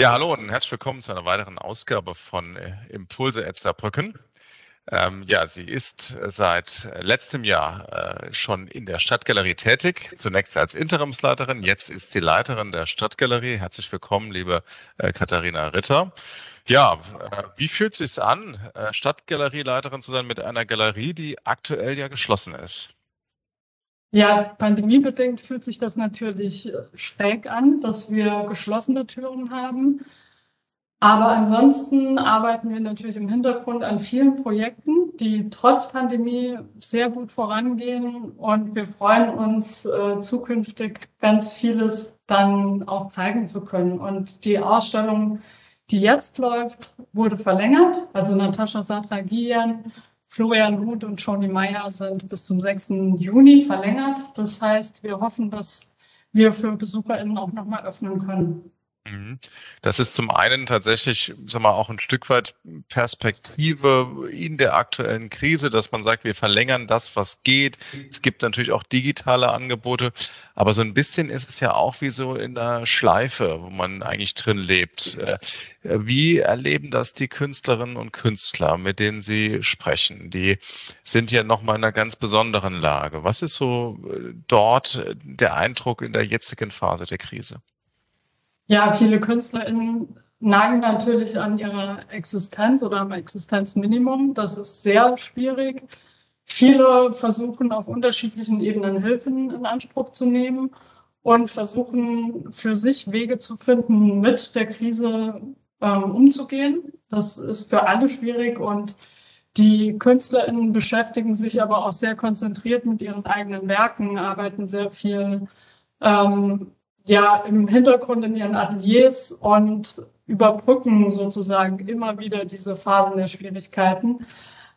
Ja, hallo und herzlich willkommen zu einer weiteren Ausgabe von äh, Impulse at Saarbrücken. Ähm, ja, sie ist seit letztem Jahr äh, schon in der Stadtgalerie tätig, zunächst als Interimsleiterin, jetzt ist sie Leiterin der Stadtgalerie. Herzlich willkommen, liebe äh, Katharina Ritter. Ja, äh, wie fühlt es sich an, äh, Stadtgalerieleiterin zu sein mit einer Galerie, die aktuell ja geschlossen ist? Ja, pandemiebedingt fühlt sich das natürlich schräg an, dass wir geschlossene Türen haben. Aber ansonsten arbeiten wir natürlich im Hintergrund an vielen Projekten, die trotz Pandemie sehr gut vorangehen. Und wir freuen uns, äh, zukünftig ganz vieles dann auch zeigen zu können. Und die Ausstellung, die jetzt läuft, wurde verlängert. Also Natascha Satragian Florian Huth und Johnny Meyer sind bis zum 6. Juni verlängert. Das heißt, wir hoffen, dass wir für BesucherInnen auch nochmal öffnen können. Mhm. Das ist zum einen tatsächlich, sag mal, auch ein Stück weit Perspektive in der aktuellen Krise, dass man sagt, wir verlängern das, was geht. Es gibt natürlich auch digitale Angebote, aber so ein bisschen ist es ja auch wie so in der Schleife, wo man eigentlich drin lebt. Äh, wie erleben das die Künstlerinnen und Künstler, mit denen Sie sprechen? Die sind ja nochmal in einer ganz besonderen Lage. Was ist so äh, dort der Eindruck in der jetzigen Phase der Krise? Ja, viele KünstlerInnen nagen natürlich an ihrer Existenz oder am Existenzminimum. Das ist sehr schwierig. Viele versuchen auf unterschiedlichen Ebenen Hilfen in Anspruch zu nehmen und versuchen für sich Wege zu finden, mit der Krise ähm, umzugehen. Das ist für alle schwierig und die KünstlerInnen beschäftigen sich aber auch sehr konzentriert mit ihren eigenen Werken, arbeiten sehr viel ähm, ja im Hintergrund in ihren Ateliers und überbrücken sozusagen immer wieder diese Phasen der Schwierigkeiten.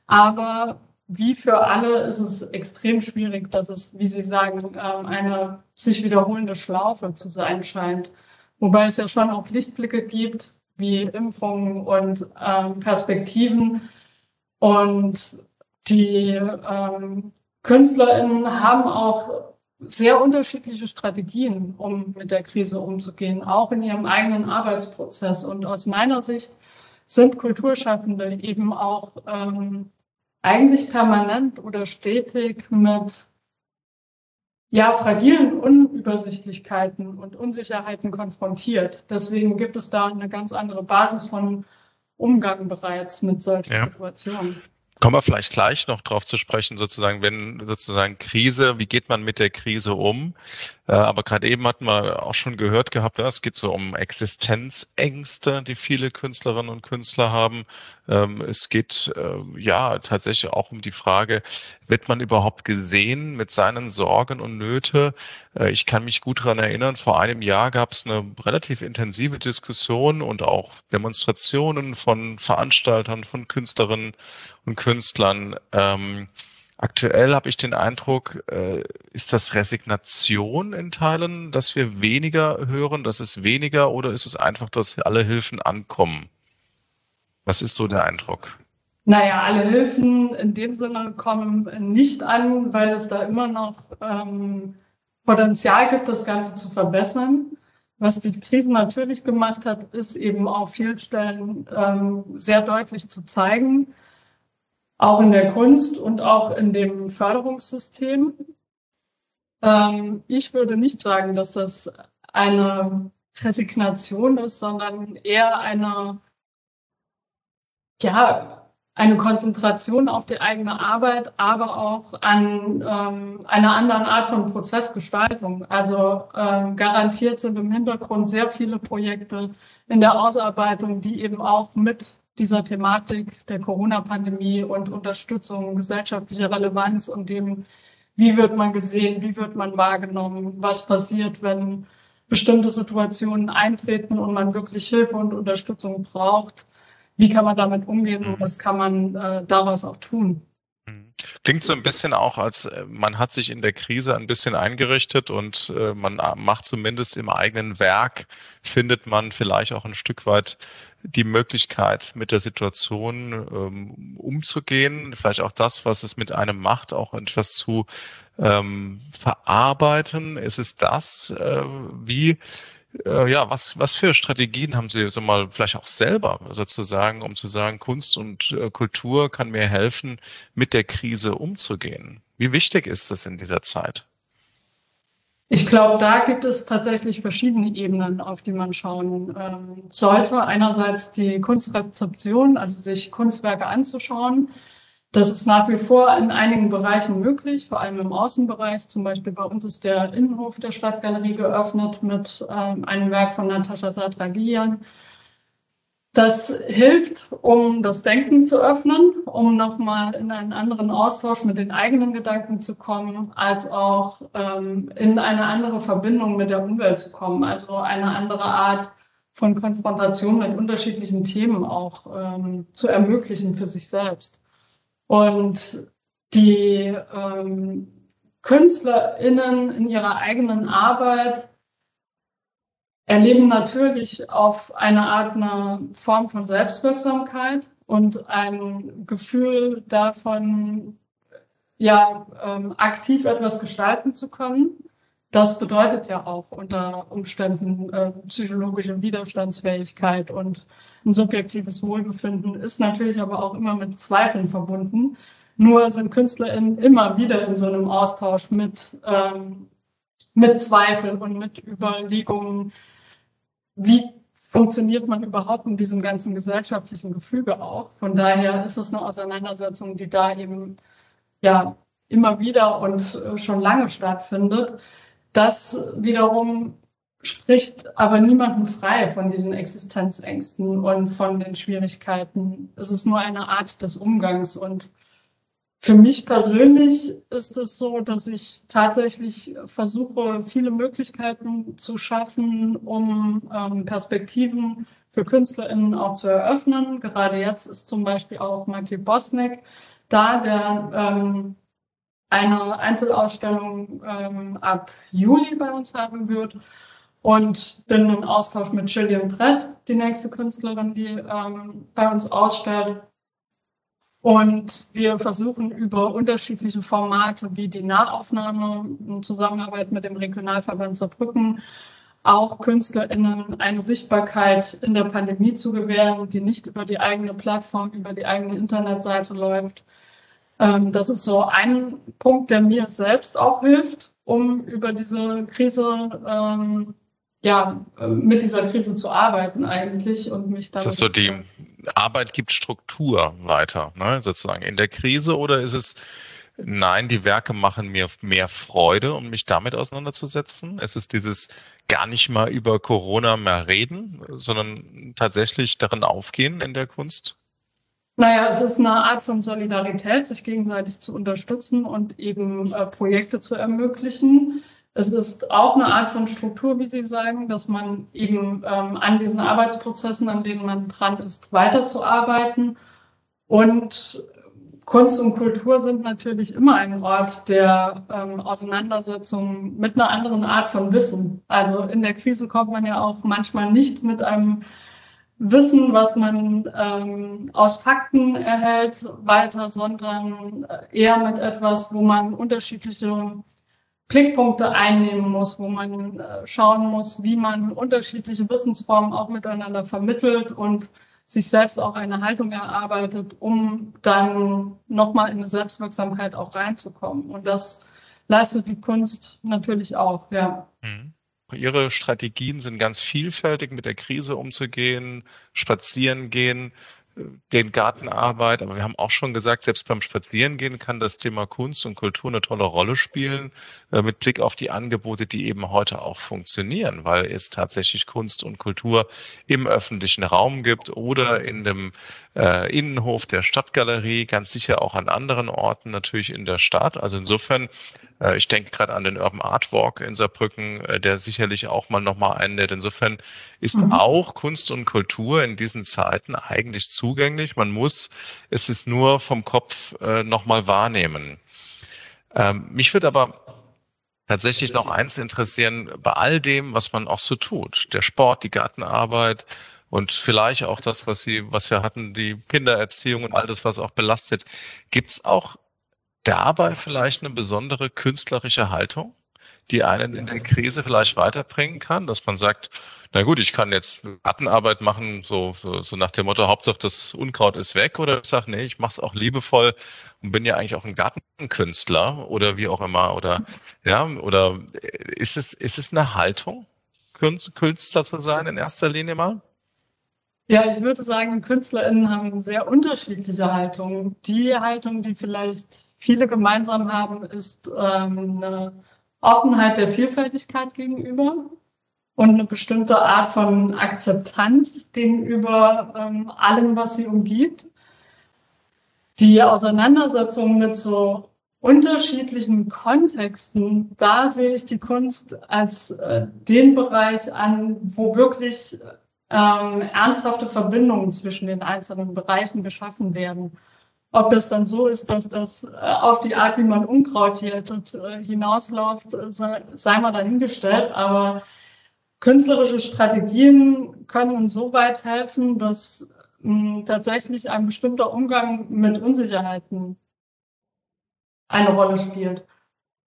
Aber wie für alle ist es extrem schwierig, dass es, wie Sie sagen, ähm, eine sich wiederholende Schlaufe zu sein scheint. Wobei es ja schon auch Lichtblicke gibt, wie Impfungen und ähm, Perspektiven. Und die ähm, KünstlerInnen haben auch sehr unterschiedliche Strategien, um mit der Krise umzugehen, auch in ihrem eigenen Arbeitsprozess. Und aus meiner Sicht sind Kulturschaffende eben auch ähm, eigentlich permanent oder stetig mit ja, fragilen Unübersichtlichkeiten und Unsicherheiten konfrontiert. Deswegen gibt es da eine ganz andere Basis von Umgang bereits mit solchen ja. Situationen. Kommen wir vielleicht gleich noch drauf zu sprechen, sozusagen, wenn sozusagen Krise, wie geht man mit der Krise um? Äh, aber gerade eben hatten wir auch schon gehört gehabt, ja, es geht so um Existenzängste, die viele Künstlerinnen und Künstler haben. Ähm, es geht äh, ja tatsächlich auch um die Frage, wird man überhaupt gesehen mit seinen Sorgen und Nöte? Äh, ich kann mich gut daran erinnern, vor einem Jahr gab es eine relativ intensive Diskussion und auch Demonstrationen von Veranstaltern, von Künstlerinnen und Künstlern. Ähm, aktuell habe ich den Eindruck, äh, ist das Resignation in Teilen, dass wir weniger hören, dass es weniger oder ist es einfach, dass alle Hilfen ankommen? Was ist so der Eindruck? Naja, alle Hilfen in dem Sinne kommen nicht an, weil es da immer noch ähm, Potenzial gibt, das Ganze zu verbessern. Was die Krise natürlich gemacht hat, ist eben auf vielen Stellen ähm, sehr deutlich zu zeigen, auch in der Kunst und auch in dem Förderungssystem. Ähm, ich würde nicht sagen, dass das eine Resignation ist, sondern eher eine, ja, eine Konzentration auf die eigene Arbeit, aber auch an ähm, einer anderen Art von Prozessgestaltung. Also ähm, garantiert sind im Hintergrund sehr viele Projekte in der Ausarbeitung, die eben auch mit dieser Thematik der Corona-Pandemie und Unterstützung gesellschaftlicher Relevanz und dem, wie wird man gesehen, wie wird man wahrgenommen, was passiert, wenn bestimmte Situationen eintreten und man wirklich Hilfe und Unterstützung braucht. Wie kann man damit umgehen und mhm. was kann man äh, daraus auch tun? Klingt so ein bisschen auch, als äh, man hat sich in der Krise ein bisschen eingerichtet und äh, man macht zumindest im eigenen Werk, findet man vielleicht auch ein Stück weit die Möglichkeit, mit der Situation ähm, umzugehen, vielleicht auch das, was es mit einem macht, auch etwas zu ähm, verarbeiten. Ist es das? Äh, wie Äh, ja, was, was für Strategien haben Sie so mal vielleicht auch selber sozusagen, um zu sagen, Kunst und äh, Kultur kann mir helfen, mit der Krise umzugehen? Wie wichtig ist das in dieser Zeit? Ich glaube, da gibt es tatsächlich verschiedene Ebenen, auf die man schauen ähm, sollte. Einerseits die Kunstrezeption, also sich Kunstwerke anzuschauen. Das ist nach wie vor in einigen Bereichen möglich, vor allem im Außenbereich. Zum Beispiel bei uns ist der Innenhof der Stadtgalerie geöffnet mit ähm, einem Werk von Natascha Satragian. Das hilft, um das Denken zu öffnen, um nochmal in einen anderen Austausch mit den eigenen Gedanken zu kommen, als auch ähm, in eine andere Verbindung mit der Umwelt zu kommen. Also eine andere Art von Konfrontation mit unterschiedlichen Themen auch ähm, zu ermöglichen für sich selbst. Und die ähm, KünstlerInnen in ihrer eigenen Arbeit erleben natürlich auf eine Art eine Form von Selbstwirksamkeit und ein Gefühl davon, ja, ähm, aktiv etwas gestalten zu können. Das bedeutet ja auch unter Umständen äh, psychologische Widerstandsfähigkeit und ein subjektives Wohlbefinden ist natürlich aber auch immer mit Zweifeln verbunden. Nur sind KünstlerInnen immer wieder in so einem Austausch mit, ähm, mit Zweifeln und mit Überlegungen, wie funktioniert man überhaupt in diesem ganzen gesellschaftlichen Gefüge auch. Von daher ist es eine Auseinandersetzung, die da eben ja immer wieder und äh, schon lange stattfindet. Das wiederum spricht aber niemanden frei von diesen Existenzängsten und von den Schwierigkeiten. Es ist nur eine Art des Umgangs. Und für mich persönlich ist es so, dass ich tatsächlich versuche, viele Möglichkeiten zu schaffen, um ähm, Perspektiven für KünstlerInnen auch zu eröffnen. Gerade jetzt ist zum Beispiel auch Maciej Bosnek da, der ähm, eine Einzelausstellung ähm, ab Juli bei uns haben wird und bin im Austausch mit Gillian Brett, die nächste Künstlerin, die ähm, bei uns ausstellt. Und wir versuchen über unterschiedliche Formate wie die Nahaufnahme in Zusammenarbeit mit dem Regionalverband Saarbrücken auch KünstlerInnen eine Sichtbarkeit in der Pandemie zu gewähren, die nicht über die eigene Plattform, über die eigene Internetseite läuft. Ähm, das ist so ein Punkt, der mir selbst auch hilft, um über diese Krise ähm, ja, mit dieser Krise zu arbeiten eigentlich und mich dann. Ist das so die Arbeit gibt Struktur weiter, ne, sozusagen in der Krise oder ist es Nein, die Werke machen mir mehr Freude, um mich damit auseinanderzusetzen. Es ist dieses gar nicht mal über Corona mehr reden, sondern tatsächlich darin aufgehen in der Kunst. Naja, es ist eine Art von Solidarität, sich gegenseitig zu unterstützen und eben äh, Projekte zu ermöglichen. Es ist auch eine Art von Struktur, wie Sie sagen, dass man eben ähm, an diesen Arbeitsprozessen, an denen man dran ist, weiterzuarbeiten. Und Kunst und Kultur sind natürlich immer ein Ort der ähm, Auseinandersetzung mit einer anderen Art von Wissen. Also in der Krise kommt man ja auch manchmal nicht mit einem Wissen, was man ähm, aus Fakten erhält, weiter, sondern eher mit etwas, wo man unterschiedliche Blickpunkte einnehmen muss, wo man äh, schauen muss, wie man unterschiedliche Wissensformen auch miteinander vermittelt und sich selbst auch eine Haltung erarbeitet, um dann nochmal in eine Selbstwirksamkeit auch reinzukommen. Und das leistet die Kunst natürlich auch, ja. Mhm. Ihre Strategien sind ganz vielfältig, mit der Krise umzugehen, spazieren gehen, den Gartenarbeit, aber wir haben auch schon gesagt, selbst beim Spazierengehen kann das Thema Kunst und Kultur eine tolle Rolle spielen, äh, mit Blick auf die Angebote, die eben heute auch funktionieren, weil es tatsächlich Kunst und Kultur im öffentlichen Raum gibt oder in dem äh, Innenhof der Stadtgalerie, ganz sicher auch an anderen Orten natürlich in der Stadt. Also insofern, äh, ich denke gerade an den Urban Art Walk in Saarbrücken, äh, der sicherlich auch mal nochmal einlädt. Insofern ist mhm. auch Kunst und Kultur in diesen Zeiten eigentlich zugänglich. Man muss es ist nur vom Kopf äh, nochmal wahrnehmen. Ähm, mich würde aber tatsächlich noch eins interessieren, bei all dem, was man auch so tut, der Sport, die Gartenarbeit, und vielleicht auch das, was Sie, was wir hatten, die Kindererziehung und all das, was auch belastet. Gibt's auch dabei vielleicht eine besondere künstlerische Haltung? Die einen in der Krise vielleicht weiterbringen kann, dass man sagt, na gut, ich kann jetzt Gartenarbeit machen, so, so, nach dem Motto, Hauptsache das Unkraut ist weg, oder ich sage, nee, ich mache es auch liebevoll und bin ja eigentlich auch ein Gartenkünstler oder wie auch immer, oder ja, oder ist es, ist es eine Haltung, Künstler zu sein in erster Linie mal? Ja, ich würde sagen, KünstlerInnen haben sehr unterschiedliche Haltungen. Die Haltung, die vielleicht viele gemeinsam haben, ist ähm, eine Offenheit der Vielfältigkeit gegenüber und eine bestimmte Art von Akzeptanz gegenüber ähm, allem, was sie umgibt. Die Auseinandersetzung mit so unterschiedlichen Kontexten, da sehe ich die Kunst als äh, den Bereich an, wo wirklich ähm, ernsthafte Verbindungen zwischen den einzelnen Bereichen geschaffen werden. Ob das dann so ist, dass das äh, auf die Art, wie man Unkraut hier äh, hinausläuft, äh, sei, mal dahingestellt. Aber künstlerische Strategien können uns so weit helfen, dass hm, tatsächlich ein bestimmter Umgang mit Unsicherheiten eine Rolle spielt.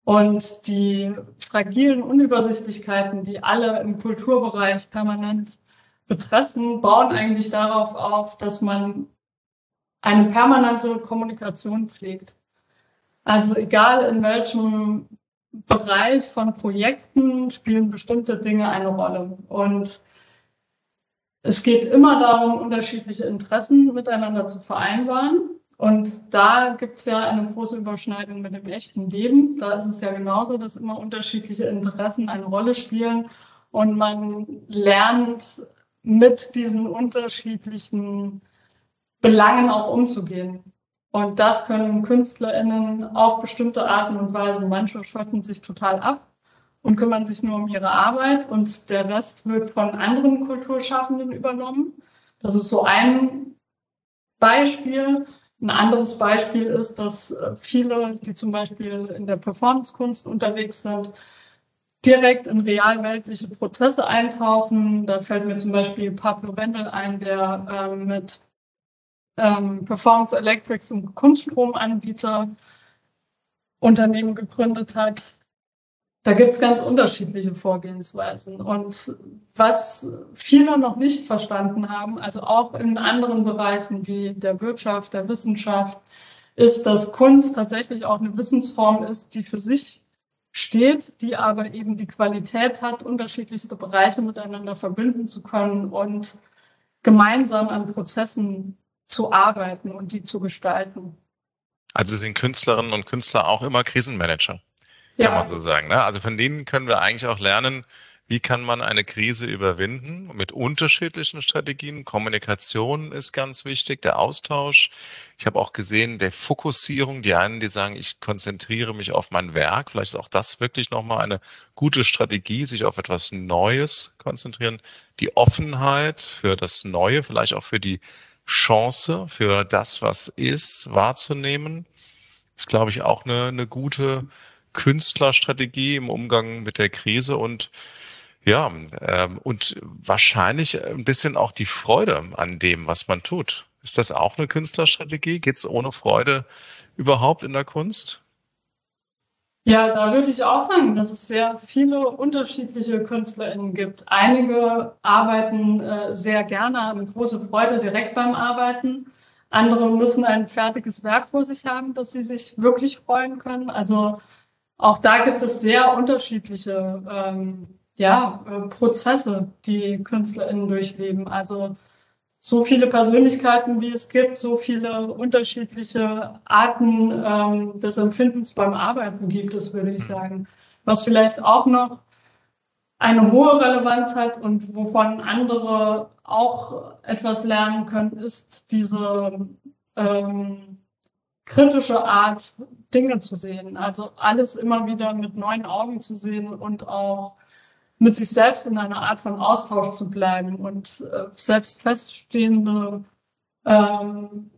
Und die fragilen Unübersichtlichkeiten, die alle im Kulturbereich permanent betreffen, bauen eigentlich darauf auf, dass man eine permanente Kommunikation pflegt. Also egal in welchem Bereich von Projekten spielen bestimmte Dinge eine Rolle. Und es geht immer darum, unterschiedliche Interessen miteinander zu vereinbaren. Und da gibt es ja eine große Überschneidung mit dem echten Leben. Da ist es ja genauso, dass immer unterschiedliche Interessen eine Rolle spielen und man lernt mit diesen unterschiedlichen Belangen auch umzugehen. Und das können KünstlerInnen auf bestimmte Arten und Weisen. Manche schotten sich total ab und kümmern sich nur um ihre Arbeit und der Rest wird von anderen Kulturschaffenden übernommen. Das ist so ein Beispiel. Ein anderes Beispiel ist, dass viele, die zum Beispiel in der Performancekunst unterwegs sind, direkt in realweltliche Prozesse eintauchen. Da fällt mir zum Beispiel Pablo Wendel ein, der ähm, mit ähm, Performance Electrics und Kunststromanbieter Unternehmen gegründet hat. Da gibt's ganz unterschiedliche Vorgehensweisen. Und was viele noch nicht verstanden haben, also auch in anderen Bereichen wie der Wirtschaft, der Wissenschaft, ist, dass Kunst tatsächlich auch eine Wissensform ist, die für sich steht, die aber eben die Qualität hat, unterschiedlichste Bereiche miteinander verbinden zu können und gemeinsam an Prozessen zu arbeiten und die zu gestalten. Also sind Künstlerinnen und Künstler auch immer Krisenmanager, kann ja. man so sagen. Ne? Also von denen können wir eigentlich auch lernen, wie kann man eine Krise überwinden mit unterschiedlichen Strategien? Kommunikation ist ganz wichtig, der Austausch. Ich habe auch gesehen, der Fokussierung. Die einen, die sagen, ich konzentriere mich auf mein Werk. Vielleicht ist auch das wirklich nochmal eine gute Strategie, sich auf etwas Neues konzentrieren. Die Offenheit für das Neue, vielleicht auch für die Chance, für das, was ist, wahrzunehmen. Ist, glaube ich, auch eine, eine gute Künstlerstrategie im Umgang mit der Krise und ja, ähm, und wahrscheinlich ein bisschen auch die Freude an dem, was man tut. Ist das auch eine Künstlerstrategie? Geht es ohne Freude überhaupt in der Kunst? Ja, da würde ich auch sagen, dass es sehr viele unterschiedliche KünstlerInnen gibt. Einige arbeiten äh, sehr gerne, haben große Freude direkt beim Arbeiten. Andere müssen ein fertiges Werk vor sich haben, dass sie sich wirklich freuen können. Also auch da gibt es sehr unterschiedliche ähm, ja, äh, Prozesse, die KünstlerInnen durchleben. Also so viele Persönlichkeiten, wie es gibt, so viele unterschiedliche Arten ähm, des Empfindens beim Arbeiten gibt es, würde ich hm. sagen. Was vielleicht auch noch eine hohe Relevanz hat und wovon andere auch etwas lernen können, ist diese ähm, kritische Art, Dinge zu sehen. Also alles immer wieder mit neuen Augen zu sehen und auch mit sich selbst in einer Art von Austausch zu bleiben und äh, selbst feststehende ähm,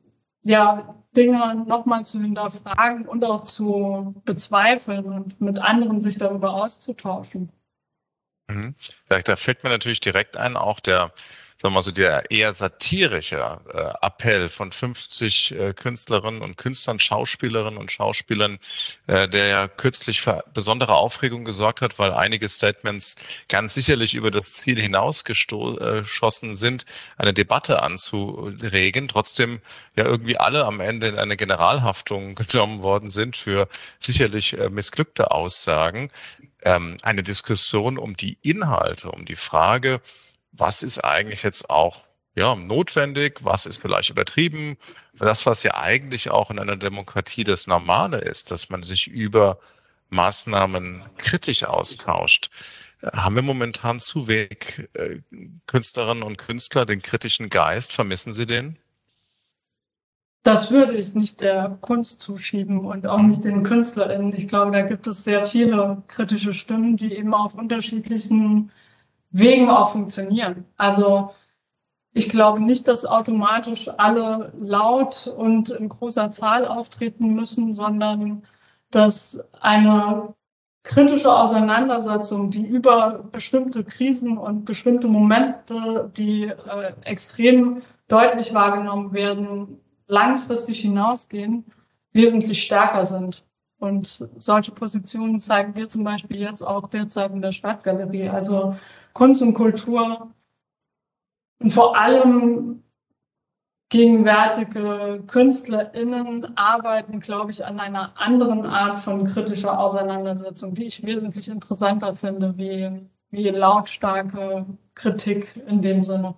ja, Dinge nochmal zu hinterfragen und auch zu bezweifeln und mit anderen sich darüber auszutauschen. Mhm. Da, da fällt mir natürlich direkt ein, auch der sagen wir mal so, der eher satirische äh, Appell von 50 äh, Künstlerinnen und Künstlern, Schauspielerinnen und Schauspielern, äh, der ja kürzlich für besondere Aufregung gesorgt hat, weil einige Statements ganz sicherlich über das Ziel hinausgeschossen sind, eine Debatte anzuregen, trotzdem ja irgendwie alle am Ende in eine Generalhaftung genommen worden sind für sicherlich äh, missglückte Aussagen. Ähm, eine Diskussion um die Inhalte, um die Frage, was ist eigentlich jetzt auch ja, notwendig, was ist vielleicht übertrieben. Das, was ja eigentlich auch in einer Demokratie das Normale ist, dass man sich über Maßnahmen kritisch austauscht. Haben wir momentan zu wenig äh, Künstlerinnen und Künstler den kritischen Geist? Vermissen Sie den? Das würde ich nicht der Kunst zuschieben und auch nicht den KünstlerInnen. Ich glaube, da gibt es sehr viele kritische Stimmen, die eben auf unterschiedlichen Wegen auch funktionieren. Also ich glaube nicht, dass automatisch alle laut und in großer Zahl auftreten müssen, sondern dass eine kritische Auseinandersetzung, die über bestimmte Krisen und bestimmte Momente, die äh, extrem deutlich wahrgenommen werden, langfristig hinausgehen, wesentlich stärker sind. Und solche Positionen zeigen wir zum Beispiel jetzt auch derzeit in der Stadtgalerie. Also Kunst und Kultur und vor allem gegenwärtige KünstlerInnen arbeiten, glaube ich, an einer anderen Art von kritischer Auseinandersetzung, die ich wesentlich interessanter finde, wie, wie lautstarke Kritik in dem Sinne.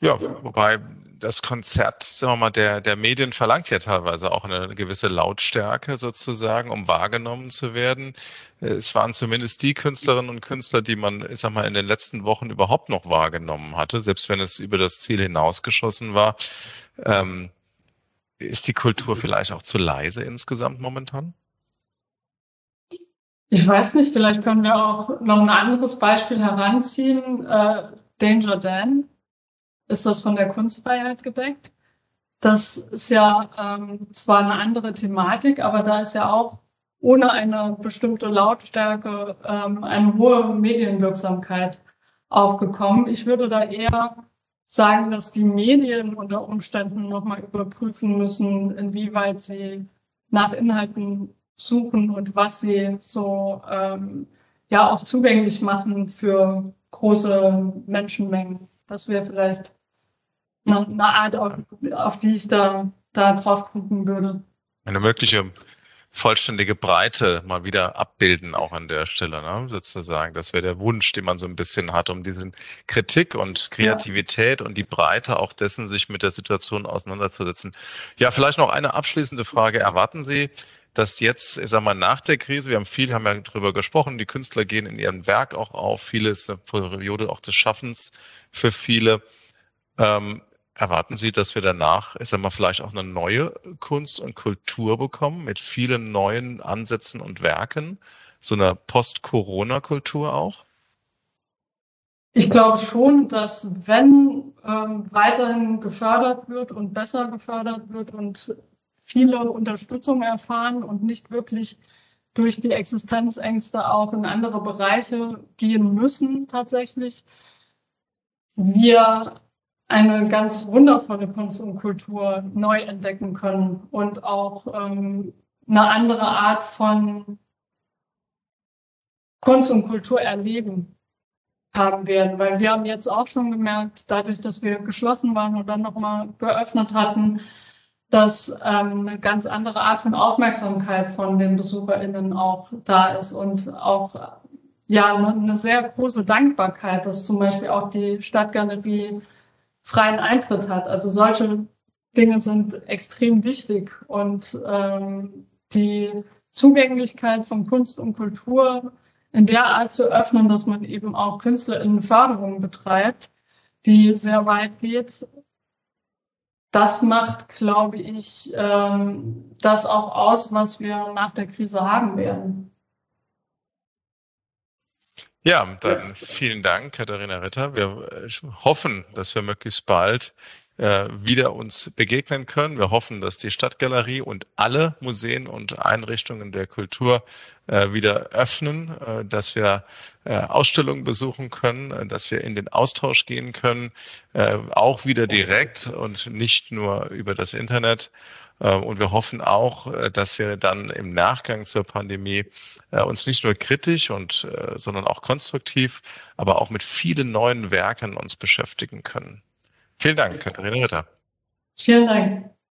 Ja, wobei das Konzert, sagen wir mal, der, der Medien verlangt ja teilweise auch eine gewisse Lautstärke sozusagen, um wahrgenommen zu werden. Es waren zumindest die Künstlerinnen und Künstler, die man, ich sag mal, in den letzten Wochen überhaupt noch wahrgenommen hatte, selbst wenn es über das Ziel hinausgeschossen war. Ähm, ist die Kultur vielleicht auch zu leise insgesamt momentan? Ich weiß nicht, vielleicht können wir auch noch ein anderes Beispiel heranziehen. Äh, Danger Dan, ist das von der Kunstfreiheit gedeckt. Das ist ja ähm, zwar eine andere Thematik, aber da ist ja auch ohne eine bestimmte Lautstärke ähm, eine hohe Medienwirksamkeit aufgekommen. Ich würde da eher sagen, dass die Medien unter Umständen nochmal überprüfen müssen, inwieweit sie nach Inhalten suchen und was sie so ähm, ja auch zugänglich machen für große Menschenmengen. Das wäre vielleicht eine, eine Art, auf, auf die ich da, da drauf gucken würde. Eine mögliche vollständige Breite mal wieder abbilden, auch an der Stelle, ne? sozusagen. Das wäre der Wunsch, den man so ein bisschen hat, um diesen Kritik und Kreativität ja. und die Breite auch dessen, sich mit der Situation auseinanderzusetzen. Ja, vielleicht noch eine abschließende Frage. Erwarten Sie, dass jetzt, ich sag mal, nach der Krise, wir haben viel, haben ja drüber gesprochen, die Künstler gehen in ihrem Werk auch auf, viele ist eine Periode auch des Schaffens für viele. Ähm, Erwarten Sie, dass wir danach, ich sag mal, vielleicht auch eine neue Kunst und Kultur bekommen mit vielen neuen Ansätzen und Werken? So eine Post-Corona-Kultur auch? Ich glaube schon, dass wenn ähm, weiterhin gefördert wird und besser gefördert wird und viele Unterstützung erfahren und nicht wirklich durch die Existenzängste auch in andere Bereiche gehen müssen tatsächlich, wir eine ganz wundervolle Kunst und Kultur neu entdecken können und auch ähm, eine andere Art von Kunst und Kultur erleben haben werden, weil wir haben jetzt auch schon gemerkt, dadurch, dass wir geschlossen waren und dann nochmal geöffnet hatten, dass ähm, eine ganz andere Art von Aufmerksamkeit von den BesucherInnen auch da ist und auch ja eine sehr große Dankbarkeit, dass zum Beispiel auch die Stadtgalerie freien Eintritt hat. Also solche Dinge sind extrem wichtig und ähm, die Zugänglichkeit von Kunst und Kultur in der Art zu öffnen, dass man eben auch KünstlerInnenförderung betreibt, die sehr weit geht. Das macht, glaube ich, ähm, das auch aus, was wir nach der Krise haben werden. Ja, dann vielen Dank, Katharina Ritter. Wir hoffen, dass wir möglichst bald äh, wieder uns begegnen können. Wir hoffen, dass die Stadtgalerie und alle Museen und Einrichtungen der Kultur äh, wieder öffnen, äh, dass wir äh, Ausstellungen besuchen können, äh, dass wir in den Austausch gehen können, äh, auch wieder direkt und nicht nur über das Internet. Und wir hoffen auch, dass wir dann im Nachgang zur Pandemie uns nicht nur kritisch und, sondern auch konstruktiv, aber auch mit vielen neuen Werken uns beschäftigen können. Vielen Dank, Katharina Ritter. Vielen Dank.